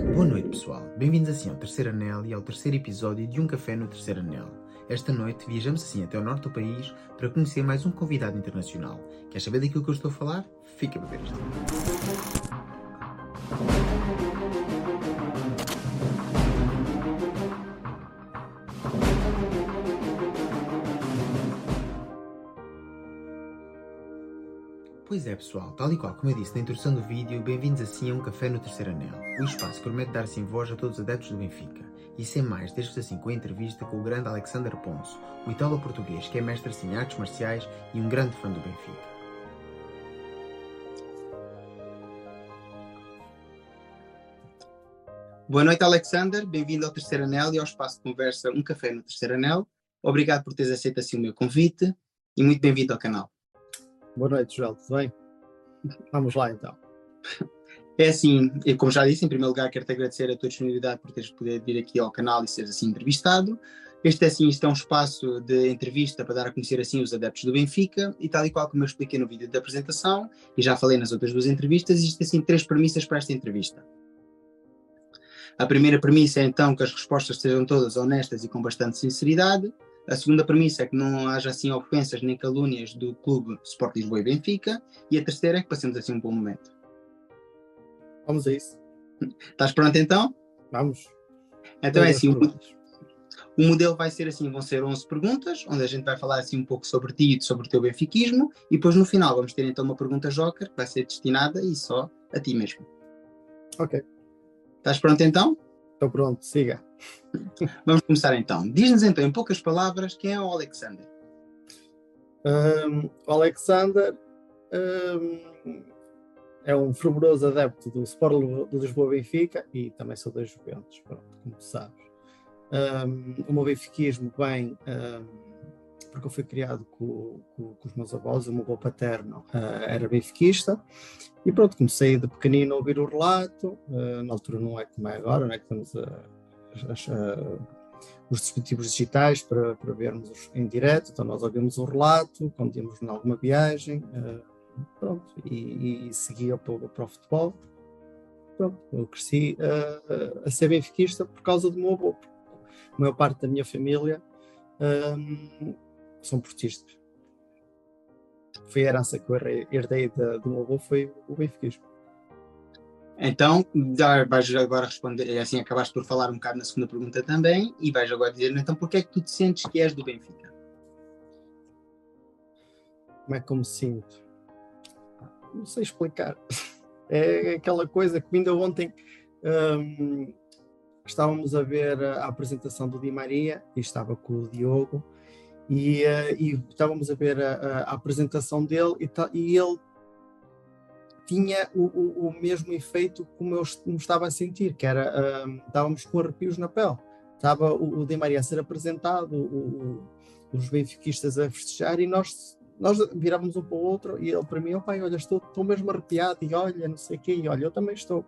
Boa noite, pessoal. Bem-vindos assim ao Terceiro Anel e ao terceiro episódio de Um Café no Terceiro Anel. Esta noite viajamos assim até o norte do país para conhecer mais um convidado internacional. Quer saber daquilo que eu estou a falar? Fica para ver isto. Pois é, pessoal, tal e qual como eu disse na introdução do vídeo, bem-vindos assim a um café no Terceiro Anel, o espaço que promete dar assim voz a todos os adeptos do Benfica. E sem mais, deixo-vos assim com a entrevista com o grande Alexander Ponce, o italo-português que é mestre assim, em artes marciais e um grande fã do Benfica. Boa noite, Alexander. Bem-vindo ao Terceiro Anel e ao espaço de conversa Um Café no Terceiro Anel. Obrigado por teres aceito assim o meu convite e muito bem-vindo ao canal. Boa noite, Joel, tudo bem? Vamos lá então. É assim, eu, como já disse, em primeiro lugar quero-te agradecer a tua disponibilidade por teres podido vir aqui ao canal e seres assim entrevistado. Este, assim, este é um espaço de entrevista para dar a conhecer assim os adeptos do Benfica e tal e qual como eu expliquei no vídeo da apresentação e já falei nas outras duas entrevistas, existem assim três premissas para esta entrevista. A primeira premissa é então que as respostas sejam todas honestas e com bastante sinceridade. A segunda premissa é que não haja assim ofensas nem calúnias do clube Sport Lisboa e Benfica. E a terceira é que passemos assim um bom momento. Vamos a isso. Estás pronto então? Vamos. Então é assim, o, o, modelo vai ser assim, vão ser 11 perguntas, onde a gente vai falar assim um pouco sobre ti e sobre o teu benfiquismo, e depois no final vamos ter então uma pergunta joker, que vai ser destinada e só a ti mesmo. Ok. Estás pronto então? Estou pronto, siga. Vamos começar então. Diz-nos então, em poucas palavras, quem é o Alexander? Um, o Alexander um, é um fervoroso adepto do Sport de Lisboa Benfica e também sou das Juventus, pronto, como sabes. Um, o meu benfiquismo vem porque eu fui criado com, com, com, os meus avós, o meu avô paterno uh, era benfiquista, e pronto, comecei de pequenino a ouvir o relato, uh, na altura não é como é agora, não é que temos os dispositivos digitais para, para vermos em direto, então nós ouvimos o relato, quando íamos em alguma viagem, pronto, e, e seguia para, para o futebol, pronto, eu cresci a ser benfiquista por causa do meu avô, a maior parte da minha família são portistas. Foi a herança que eu herdei do meu avô, foi o benfiquismo. Então, vais agora responder, é assim acabaste por falar um bocado na segunda pergunta também, e vais agora dizer, então, porquê é que tu te sentes que és do Benfica? Como é que eu me sinto? Não sei explicar. É aquela coisa que ainda ontem um, estávamos a ver a apresentação do Di Maria, e estava com o Diogo, e, uh, e estávamos a ver a, a, apresentação dele e, e ele tinha o, o, o, mesmo efeito como eu me estava a sentir, que era, uh, estávamos com arrepios na pele. Estava o, o Di Maria a ser apresentado, o, os benfiquistas a festejar e nós, nós virávamos um para o outro e ele para mim, pai, olha, estou, estou mesmo arrepiado e olha, não sei o quê, e olha, eu também estou.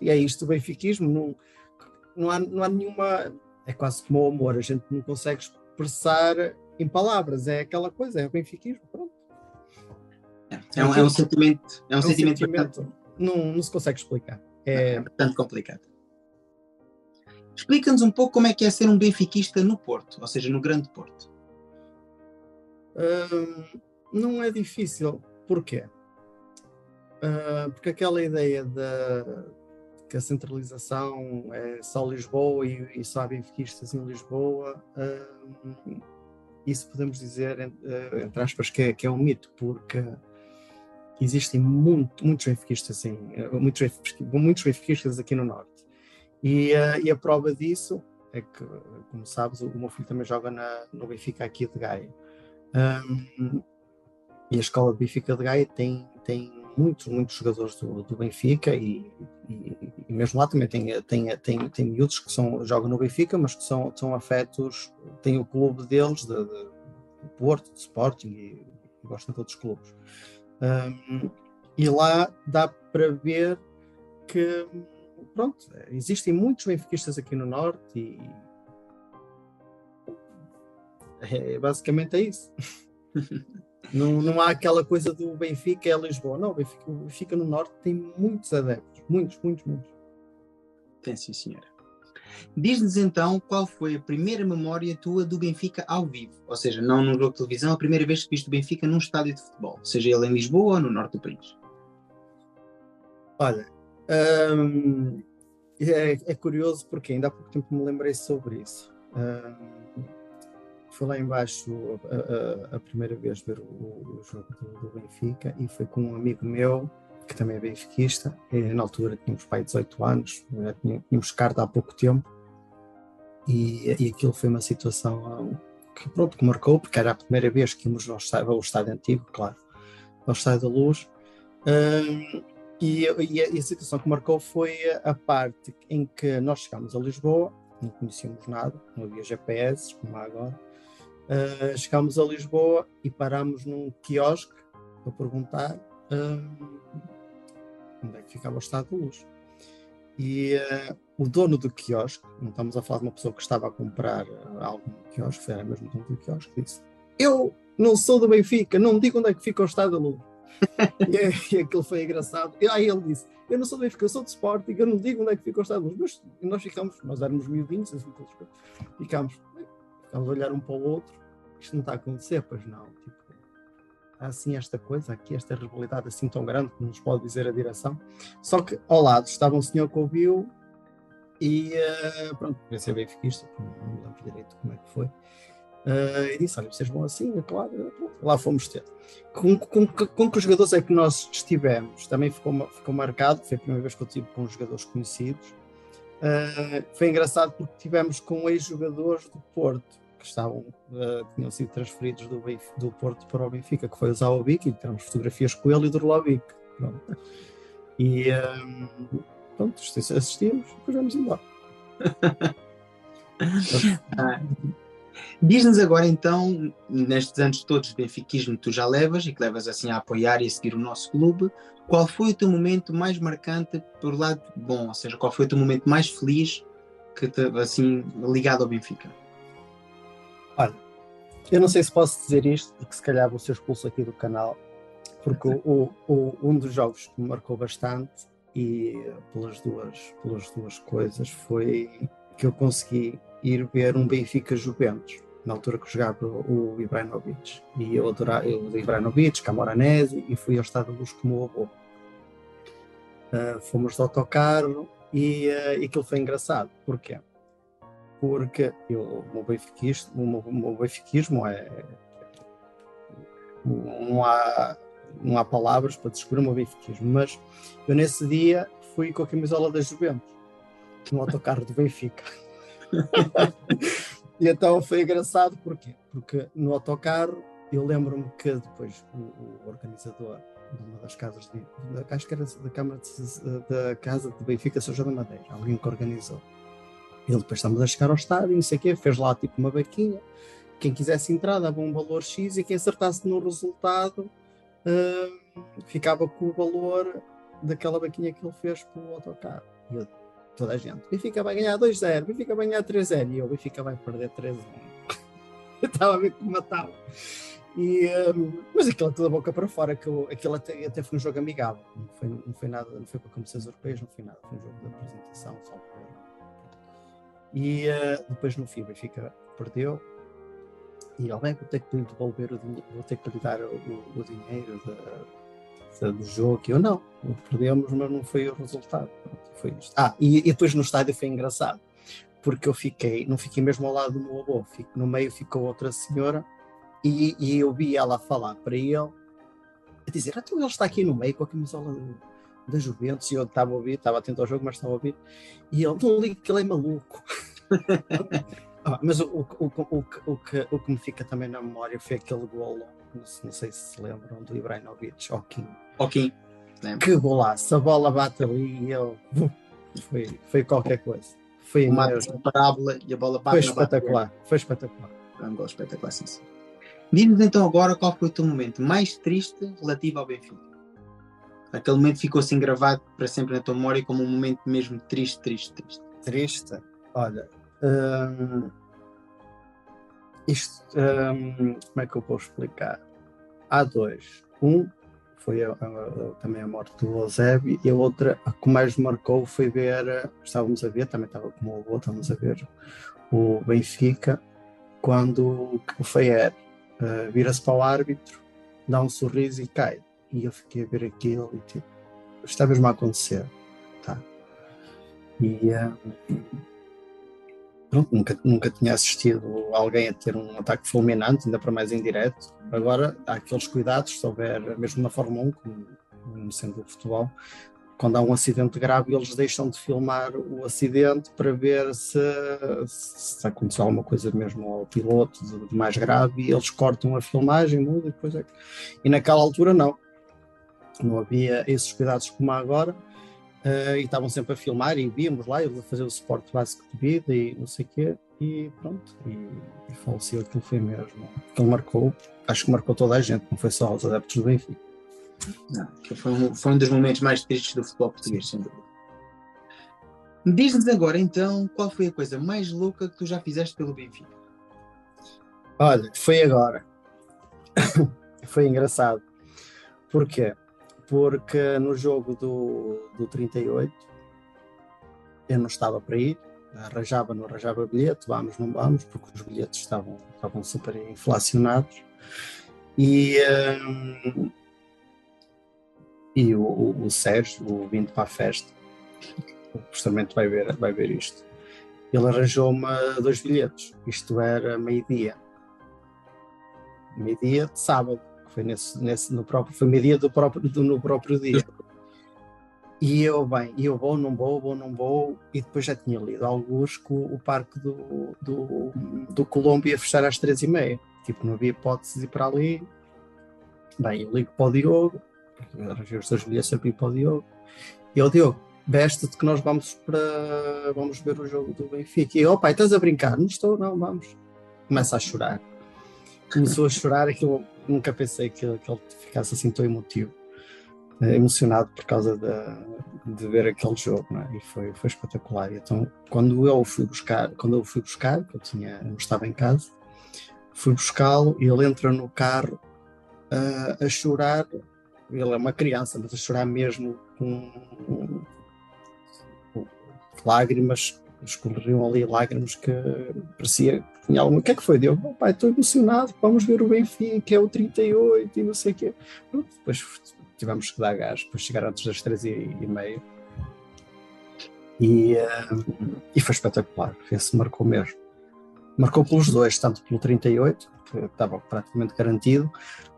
e é isto o benfiquismo, não, não, há, não há nenhuma... É quase como o amor, a gente não consegue expressar em palavras, é aquela coisa, é o benfiquismo, pronto. É, é, um, é um sentimento, é um, é um sentimento, sentimento não, não se consegue explicar. É, é bastante complicado. Explica-nos um pouco como é que é ser um benfiquista no Porto, ou seja, no Grande Porto. Hum, não é difícil. Porquê? Uh, porque aquela ideia de que a centralização é só Lisboa e, e só há benfiquistas em Lisboa, uh, isso podemos dizer, uh, entre aspas, que é, que é um mito, porque existem muito, muitos benfiquistas, assim, muitos, muitos benfiquistas aqui no Norte. E, uh, e, a prova disso é que, como sabes, o, meu filho também joga na, no Benfica aqui de Gaia. Um, e a escola de Benfica de Gaia tem, tem muitos, muitos jogadores do, do Benfica e, e, e, mesmo lá também tem, tem, tem, tem miúdos que são, jogam no Benfica, mas que são, são afetos, tem o clube deles, de, de, de Porto, de Sporting e, e gostam de outros clubes. Um, e lá dá para ver que, pronto, existem muitos benfiquistas aqui no Norte e é, basicamente é isso. não, não há aquela coisa do Benfica é Lisboa. Não, o Benfica, o Benfica no Norte tem muitos adeptos, muitos, muitos, muitos. Tem sim, senhora. Diz-nos então qual foi a primeira memória tua do Benfica ao vivo, ou seja, não num jogo de televisão, a primeira vez que viste o Benfica num estádio de futebol, seja ele em Lisboa ou no norte do país. Olha, hum, é, é, curioso porque ainda há pouco tempo me lembrei sobre isso. Hum, fui lá embaixo a, a, a, primeira vez ver o, o jogo do, do, Benfica e foi com um amigo meu que também é benfiquista, e, na altura tínhamos pai 18 anos, tínhamos carta há pouco tempo e, e aquilo foi uma situação que pronto, que marcou, porque era a primeira vez que íamos ao estádio, ao estádio antigo, claro, ao estádio da luz. Hum, e, e, a, e, a, situação que marcou foi a parte em que nós chegámos a Lisboa, não conhecíamos nada, não havia GPS, como há agora. Uh, chegámos a Lisboa e parámos num quiosque para perguntar uh, onde é que ficava o estado de luz. E uh, o dono do quiosque, não estamos a falar de uma pessoa que estava a comprar algo no quiosque, era mesmo o dono do quiosque, disse: Eu não sou do Benfica, não me digo onde é que fica o estado da luz. e, e aquilo foi engraçado. E aí ele disse: Eu não sou do Benfica, eu sou de Sporting, eu não digo onde é que fica o estado da luz. Mas nós ficamos, nós éramos miudinhos, assim, ficámos, ficámos a olhar um para o outro. Isto não está a acontecer, pois não. Tipo, há assim esta coisa aqui, esta rivalidade assim tão grande que nos pode dizer a direção. Só que ao lado estava um senhor que ouviu e uh, pronto, podia ser benfiquista, não me lembro direito como é que foi. Uh, e disse: Olha, vocês vão assim, claro, lá fomos ter. Com, com, com, que jogadores é que nós estivemos? Também ficou, ficou marcado, foi a primeira vez que eu tive com jogadores conhecidos. Uh, foi engraçado porque tivemos com ex-jogadores do Porto que estavam, uh, tinham sido transferidos do, do Porto para o Benfica, que foi o Zaovic, e tivemos fotografias com ele e do Rolovic. E um, pronto, assistimos e depois vamos embora. ah. Diz-nos agora então, nestes anos todos de benfiquismo que tu já levas e que levas assim a apoiar e a seguir o nosso clube, qual foi o teu momento mais marcante por lado bom, ou seja, qual foi o teu momento mais feliz que te, assim ligado ao Benfica? Olha, eu não sei se posso dizer isto, porque se calhar vou ser expulso aqui do canal, porque o, o, um dos jogos que me marcou bastante e pelas duas, pelas duas coisas foi que eu consegui ir ver um Benfica Juventus, na altura que jogava o Ibrahimovic. E eu adorava o Ibrahimovic, Camoranesi, e fui ao Estado de Luz com o avô. Uh, fomos de autocarro e, uh, e aquilo foi engraçado. Porquê? Porque eu, o, meu benfiquismo, o, meu, o meu benfiquismo é. Não há, não há palavras para descrever o meu benfiquismo, mas eu nesse dia fui com a camisola da Juventus, no autocarro do Benfica. e então foi engraçado porquê? porque no autocarro eu lembro-me que depois o, o, organizador de uma das casas de, de acho que era da Câmara de, da Casa de Benfica São João da Madeira, alguém que organizou. Ele depois estamos a chegar ao estádio não sei o quê, fez lá tipo uma vaquinha. Quem quisesse entrar dava um valor X e quem acertasse no resultado uh, ficava com o valor daquela vaquinha que ele fez pelo autocarro. E eu toda a gente. Benfica vai ganhar 2-0, Benfica vai ganhar 3-0 e o Benfica vai perder 3-1. eu estava a ver como matava. E, um, mas aquilo toda a boca para fora, que eu, aquilo até, até foi um jogo amigável, não foi, não foi nada, não foi para competições europeias, não foi nada, foi um jogo de apresentação só para. E uh, depois no fim o perdeu e ao bem vou ter que devolver o dinheiro, vou ter que lhe dar o, o, o dinheiro de, do jogo, que eu não, perdemos, mas não foi o resultado. Foi isto. Ah, e, e, depois no estádio foi engraçado, porque eu fiquei, não fiquei mesmo ao lado do meu avô, fico, no meio ficou outra senhora e, e eu vi ela falar para ele, a dizer, então ele está aqui no meio com a camisola da Juventus, e eu estava a ouvir, estava atento ao jogo, mas estava a ouvir, e ele, não liga que ele é maluco. ah, mas o, o, o, o, que, o que me fica também na memória foi aquele golo não sei se se lembram do Ibrahimovic, Joaquim. Joaquim. Que golaço, a bola bate ali e ele foi, foi qualquer coisa. Foi uma parábola e a bola bate Foi espetacular, foi espetacular. Foi um gol espetacular, sim, sim. Diz-nos então agora qual foi o teu momento mais triste relativo ao Benfica. Aquele momento ficou assim gravado para sempre na tua memória como um momento mesmo triste, triste, triste. Triste? Olha, hum, isto, hum, como é que eu vou explicar? Há dois. Um foi a, a, também a morte do Eusébio, e a outra a que mais marcou foi ver, estávamos a ver, também estava como o avô, estávamos a ver o Benfica, quando o Feier uh, vira-se para o árbitro, dá um sorriso e cai. E eu fiquei a ver aquilo e tipo, está mesmo a acontecer. Tá. E uh, pronto, nunca, nunca tinha assistido alguém a ter um ataque fulminante, ainda para mais em direto. Agora há aqueles cuidados, se houver, mesmo na Fórmula 1, como sendo o futebol, quando há um acidente grave, eles deixam de filmar o acidente para ver se, se aconteceu alguma coisa mesmo ao piloto de, de mais grave e eles cortam a filmagem, muda e depois é E naquela altura não. Não havia esses cuidados como há agora Uh, e estavam sempre a filmar e víamos lá, ele a fazer o suporte básico de vida e não sei o quê, e pronto, e, e faleceu, aquilo foi mesmo, aquilo marcou, acho que marcou toda a gente, não foi só os adeptos do Benfica. Não, foi um, foi um dos momentos mais tristes do futebol português, sem dúvida. Diz-nos agora então qual foi a coisa mais louca que tu já fizeste pelo Benfica? Olha, foi agora. foi engraçado. Porquê? Porque no jogo do, do 38 eu não estava para ir, arranjava, não arranjava bilhete, vamos, não vamos, porque os bilhetes estavam, estavam super inflacionados. E, um, e o, o, o Sérgio, o vindo para a festa, justamente vai ver, vai ver isto. Ele arranjou-me dois bilhetes, isto era meio-dia. Meio-dia de sábado foi nesse, nesse, no próprio, foi meio-dia do próprio, do, no próprio dia. E eu, bem, eu vou, não vou, vou, não vou, e depois já tinha lido alguns que o, parque do, do, do Colombo ia fechar às três e meia. Tipo, não havia hipótese de ir para ali. Bem, eu ligo para o Diogo, arranjei os dois bilhetes sempre para o Diogo. E eu, Diogo, veste-te que nós vamos para vamos ver o jogo do Benfica. E eu, oh, pai, estás a brincar? Não estou, não, vamos. Começa a chorar. Começou a chorar, aquilo nunca pensei que, que ele ficasse assim tão emotivo, eh, emocionado por causa de, ver aquele jogo, é? e foi, foi espetacular. Então, quando eu fui buscar, quando eu fui buscar, que eu tinha, eu estava em casa, fui buscá-lo e ele entra no carro uh, a chorar. Ele é uma criança, mas a chorar mesmo com, com lágrimas escorriam ali lágrimas que parecia que tinha alguma. O que é que foi? Deu, oh, pai, estou emocionado, vamos ver o Benfica, é o 38 e não sei o quê. Pronto, depois tivemos que dar gás, depois chegar antes das três e, meia. E, uh, e foi espetacular, esse marcou mesmo. Marcou pelos dois, tanto pelo 38, que estava praticamente garantido,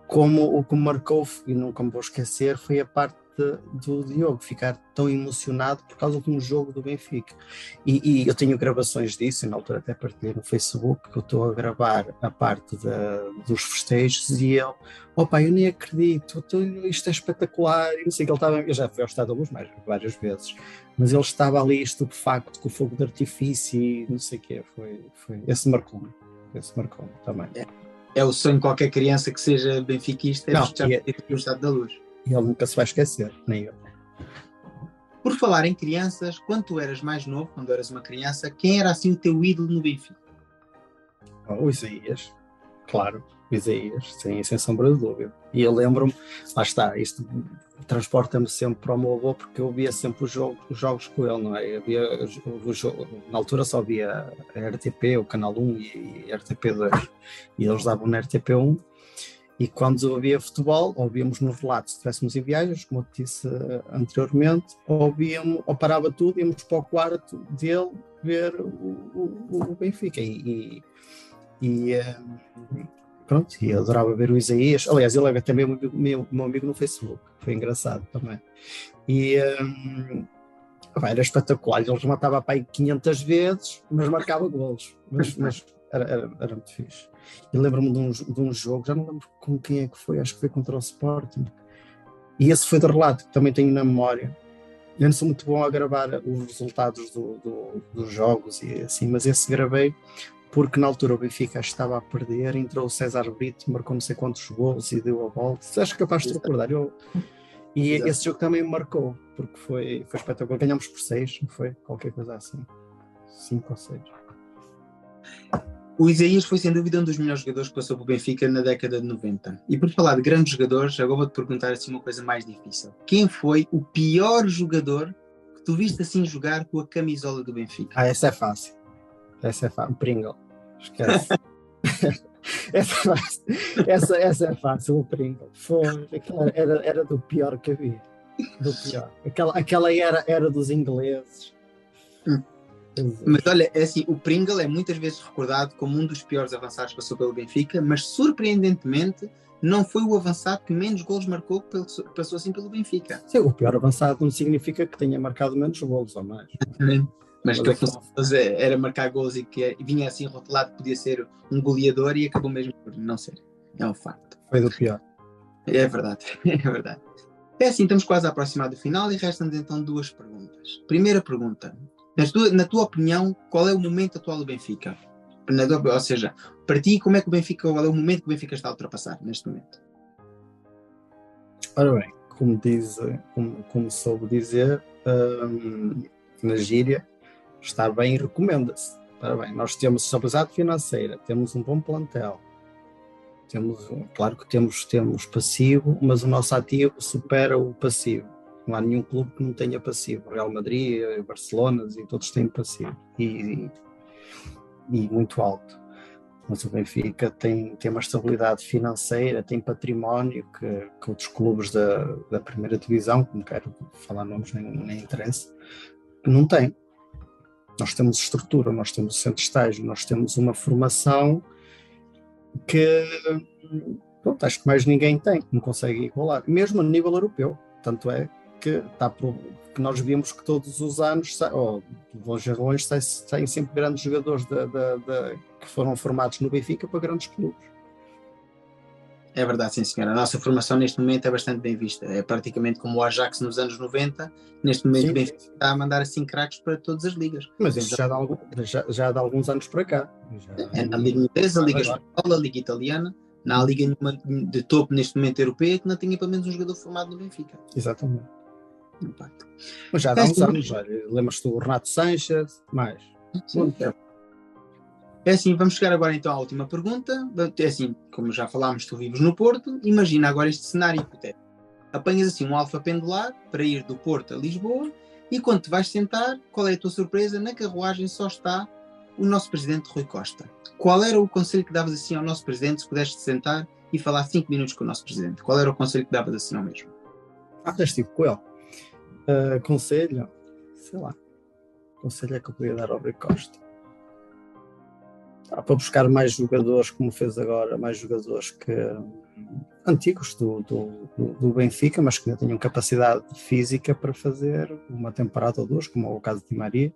como o que marcou, e nunca me vou esquecer, foi a parte de, do Diogo ficar tão emocionado por causa de um jogo do Benfica. E, e eu tenho gravações disso, e na altura até partilhei no Facebook, que eu estou a gravar a parte de, dos festejos e ele, opa, eu nem acredito, isto é espetacular, e não sei que ele estava, eu já fui ao Estado da Luz mais, várias vezes, mas ele estava ali estupefacto com o fogo de artifício e não sei o quê, foi, foi, esse marcou-me, esse marcou-me também. É é o sonho de qualquer criança que seja benfiquista, é não, já é, o estado da luz e ele nunca se vai esquecer, nem eu. Por falar em crianças, quando tu eras mais novo, quando eras uma criança, quem era assim o teu ídolo no Benfica? o Isaías, claro, o Isaías, sem, sem sombra de dúvida. E eu lembro-me, lá está, isto transporta-me sempre para o meu avô, porque eu via sempre os, jogo, os jogos com ele, não é? Eu via, o, na altura só via a RTP, o Canal 1 e, e RTP2, e eles davam na RTP1 e quando havia futebol, ouvíamos nos relatos, se estivéssemos em viagens, como eu disse uh, anteriormente, ouvíamos, ou parava tudo, íamos para o quarto dele ver o, o, o Benfica. E, e, e uh, pronto, e adorava ver o Isaías. Aliás, ele é também meu, meu, meu amigo no Facebook, foi engraçado também. E um, eh, era espetacular, ele rematava para aí 500 vezes, mas marcava golos. Mas, mas era, era, era muito fixe. E lembro-me de um, de um jogo, já não lembro com quem é que foi, acho que foi contra o Sporting. E esse foi de relato, que também tenho na memória. Eu não sou muito bom a gravar os resultados do, do, dos jogos e assim, mas esse gravei porque na altura o Benfica estava a perder, entrou o César Brito, marcou não sei quantos gols e deu a volta. Acho capaz de recordar. Eu, e Exato. esse jogo também me marcou, porque foi, foi espetacular. Ganhámos por seis, não foi? Qualquer coisa assim. Cinco ou seis. O Isaías foi sem dúvida um dos melhores jogadores que passou pelo Benfica na década de 90. E por falar de grandes jogadores, agora vou-te perguntar assim uma coisa mais difícil. Quem foi o pior jogador que tu viste assim jogar com a camisola do Benfica? Ah, essa é fácil. Essa é fácil. O Pringle. Esquece. essa, é fácil. essa, essa é fácil, o Pringle. Foi, era, era do pior que havia. Do pior. Aquela, aquela era, era dos ingleses. Mas olha, é assim, o Pringle é muitas vezes recordado como um dos piores avançados que passou pelo Benfica, mas surpreendentemente não foi o avançado que menos gols marcou que passou assim pelo Benfica. Sim, o pior avançado não significa que tenha marcado menos gols ou mais. mas, que função era marcar gols e que vinha assim rotulado que podia ser um goleador e acabou mesmo por não ser. É um facto. Foi do pior. É verdade, é verdade. É assim, estamos quase a aproximar do final e restam-nos então duas perguntas. Primeira pergunta: na tua, na tua opinião, qual é o momento atual do Benfica? Tua, ou seja, para ti, como é que o Benfica, qual é o momento que o Benfica está a ultrapassar neste momento? Ora bem, como, diz, como, como soube dizer, um, na gíria, está bem e recomenda-se. Ora bem, nós temos estabilidade financeira, temos um bom plantel, temos, claro que temos, temos passivo, mas o nosso ativo supera o passivo. Não há nenhum clube que não tenha passivo. Real Madrid, Barcelona, e todos têm passivo. E, e, muito alto. Mas o Benfica tem, tem uma estabilidade financeira, tem património que, que outros clubes da, da primeira divisão, não quero falar nomes nem, nem interesse, não têm. Nós temos estrutura, nós temos centro de estágio, nós temos uma formação que pronto, acho que mais ninguém tem, não consegue igualar, mesmo a nível europeu. Tanto é que, tá, que nós vimos que todos os anos, ou de longe a longe, saem sempre grandes jogadores de, de, de, que foram formados no Benfica para grandes clubes. É verdade, sim, senhora. A nossa formação neste momento é bastante bem vista. É praticamente como o Ajax nos anos 90. Neste momento, sim, o Benfica está a mandar assim craques para todas as ligas. Mas isso já, já, de, já, de alguns anos para cá. Já, é na Liga Inglesa, Liga Espanhola, Liga Italiana. Não há liga de topo neste momento europeia que não tenha pelo menos um jogador formado no Benfica. Exatamente impacto. Mas já há uns anos, lembras-te do Renato Sanches, mais. Sim, é. assim, vamos chegar agora então à última pergunta. É assim, como já falámos, tu vives no Porto, imagina agora este cenário hipotético. Apanhas assim um alfa pendular para ir do Porto a Lisboa e quando te vais sentar, qual é a tua surpresa? Na carruagem só está o nosso presidente Rui Costa. Qual era o conselho que davas assim ao nosso presidente se pudeste sentar e falar cinco minutos com o nosso presidente? Qual era o conselho que davas assim ao mesmo? Ah, estive com ele. Uh, conselho, sei lá. Conselho é que eu podia dar ao Rui Costa. Ah, para buscar mais jogadores, como fez agora, mais jogadores que antigos do, do, do, Benfica, mas que ainda tinham capacidade física para fazer uma temporada ou duas, como é o caso de Maria.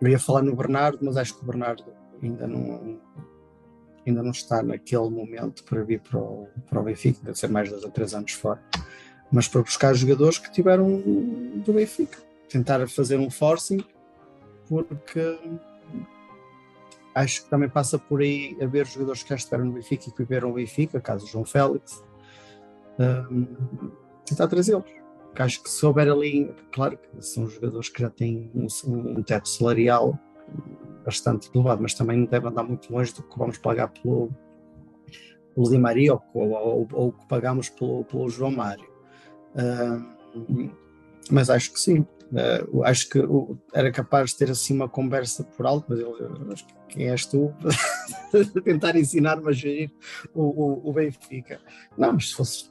Eu ia falar no Bernardo, mas acho que o Bernardo ainda não, ainda não está naquele momento para vir para o, para o Benfica, deve ser mais dois ou três anos fora mas para buscar jogadores que tiveram do Benfica. Tentar fazer um forcing, porque acho que também passa por aí haver jogadores que já estiveram no Benfica e que viveram no Benfica, caso João Félix, um, tentar trazê-los. Acho que se houver ali, claro que são jogadores que já têm um, um teto salarial bastante elevado, mas também não deve andar muito longe do que vamos pagar pelo, pelo Di Maria ou, o que pagamos pelo, pelo João Mário. Uh, mas acho que sim. Uh, acho que uh, era capaz de ter assim uma conversa por alto, mas acho que quem és tu tentar ensinar-me a gerir o, o, o, Benfica? Não, mas se fosse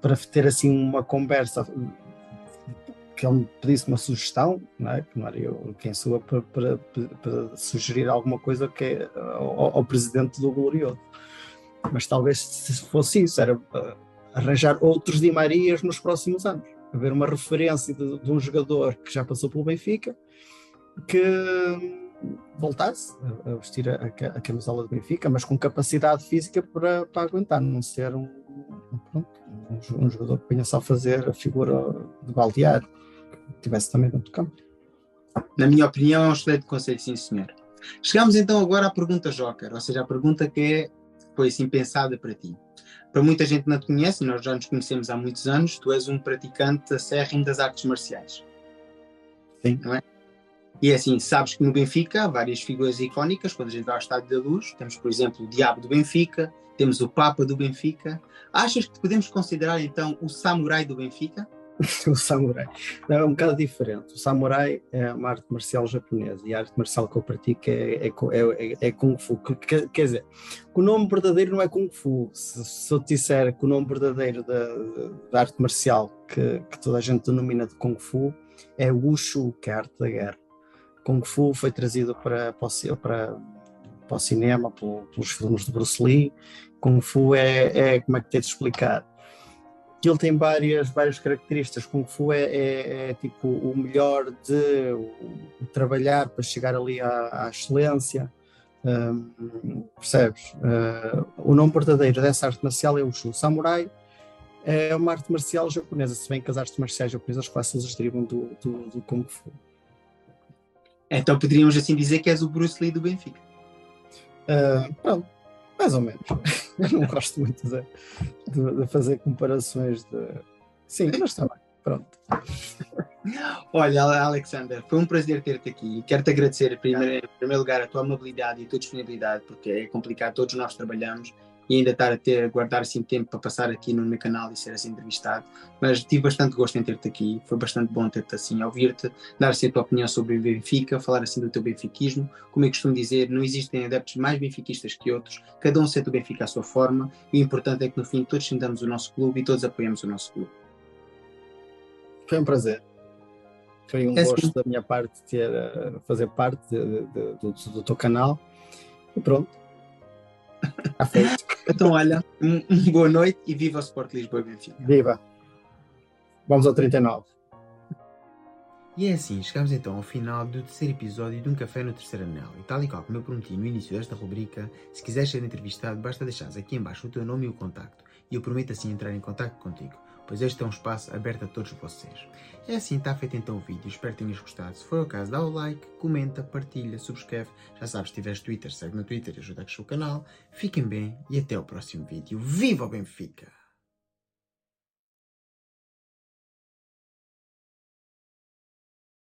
para ter assim uma conversa que ele me pedisse uma sugestão, não é? que não era eu quem sou para, para, para sugerir alguma coisa que é ao, ao presidente do Glorioso. Mas talvez se fosse isso, era uh, arranjar outros Di Marias nos próximos anos. Haver uma referência de, de, um jogador que já passou pelo Benfica que voltasse a, vestir a, a, camisola do Benfica, mas com capacidade física para, para aguentar, não ser um, pronto, um, jogador que venha só fazer a figura de baldear, que tivesse também dentro do campo. Na minha opinião, é um excelente conselho, sim, senhor. Chegamos então agora à pergunta Joker, ou seja, a pergunta que é, foi assim pensada para ti para muita gente não te conhece, nós já nos conhecemos há muitos anos, tu és um praticante acérrimo das artes marciais. Sim. Não é? E é assim, sabes que no Benfica há várias figuras icónicas, quando a gente vai ao Estádio da Luz, temos, por exemplo, o Diabo do Benfica, temos o Papa do Benfica. Achas que podemos considerar, então, o Samurai do Benfica? o samurai. é um bocado diferente. O samurai é uma arte marcial japonesa e a arte marcial que eu pratico é, é, é, é Kung Fu. Quer, quer dizer, o nome verdadeiro não é Kung Fu. Se, se eu te disser que o nome verdadeiro da, da arte marcial que, que, toda a gente denomina de Kung Fu é Wushu, que é a arte da guerra. Kung Fu foi trazido para, para, para, para o cinema pelos filmes de Bruce Lee. Kung Fu é, é como é que tenho de explicar? Ele tem várias, várias características. Kung Fu é, é, é tipo o melhor de o, trabalhar para chegar ali à, à excelência. Um, percebes? Uh, o nome verdadeiro dessa arte marcial é o Shu. Samurai é uma arte marcial japonesa, se bem que as artes marciais japonesas quase todas derivam do, do, do Kung Fu. Então poderíamos assim dizer que és o Bruce Lee do Benfica. Uh, pronto, mais ou menos. Eu não gosto muito de, de, de, fazer comparações de. Sim, mas está bem. Pronto. Olha, Alexander, foi um prazer ter-te aqui. Quero-te agradecer, primeiro, em primeiro lugar, a tua amabilidade e a tua disponibilidade, porque é complicado, todos nós trabalhamos e ainda estar a ter, guardar assim tempo para passar aqui no meu canal e ser assim entrevistado. Mas tive bastante gosto em ter-te aqui, foi bastante bom ter-te assim, ouvir-te, dar assim a tua opinião sobre o Benfica, falar assim do teu benfiquismo. Como eu costumo dizer, não existem adeptos mais benfiquistas que outros, cada um sente o Benfica à sua forma e o importante é que no fim todos sentamos o nosso clube e todos apoiamos o nosso clube. Foi um prazer. Foi um é gosto assim. da minha parte ter, eh, fazer parte de, de, do, do teu canal. E pronto Está feito. então, olha, um, um, boa noite e viva o Sport Lisboa e Benfica. Viva. Vamos ao 39. E é assim, chegamos então ao final do terceiro episódio de Um Café no Terceiro Anel. E tal e qual como eu prometi no início desta rubrica, se quiseres ser entrevistado, basta deixares aqui embaixo o teu nome e o contacto. E eu prometo assim entrar em contacto contigo pois este é um espaço aberto a todos vocês. É assim, está feito então o vídeo, espero que tenhas gostado. Se for o caso, dá o like, comenta, partilha, subscreve. Já sabes, se tiveres Twitter, segue no Twitter e ajuda a crescer o canal. Fiquem bem e até o próximo vídeo. Viva o Benfica!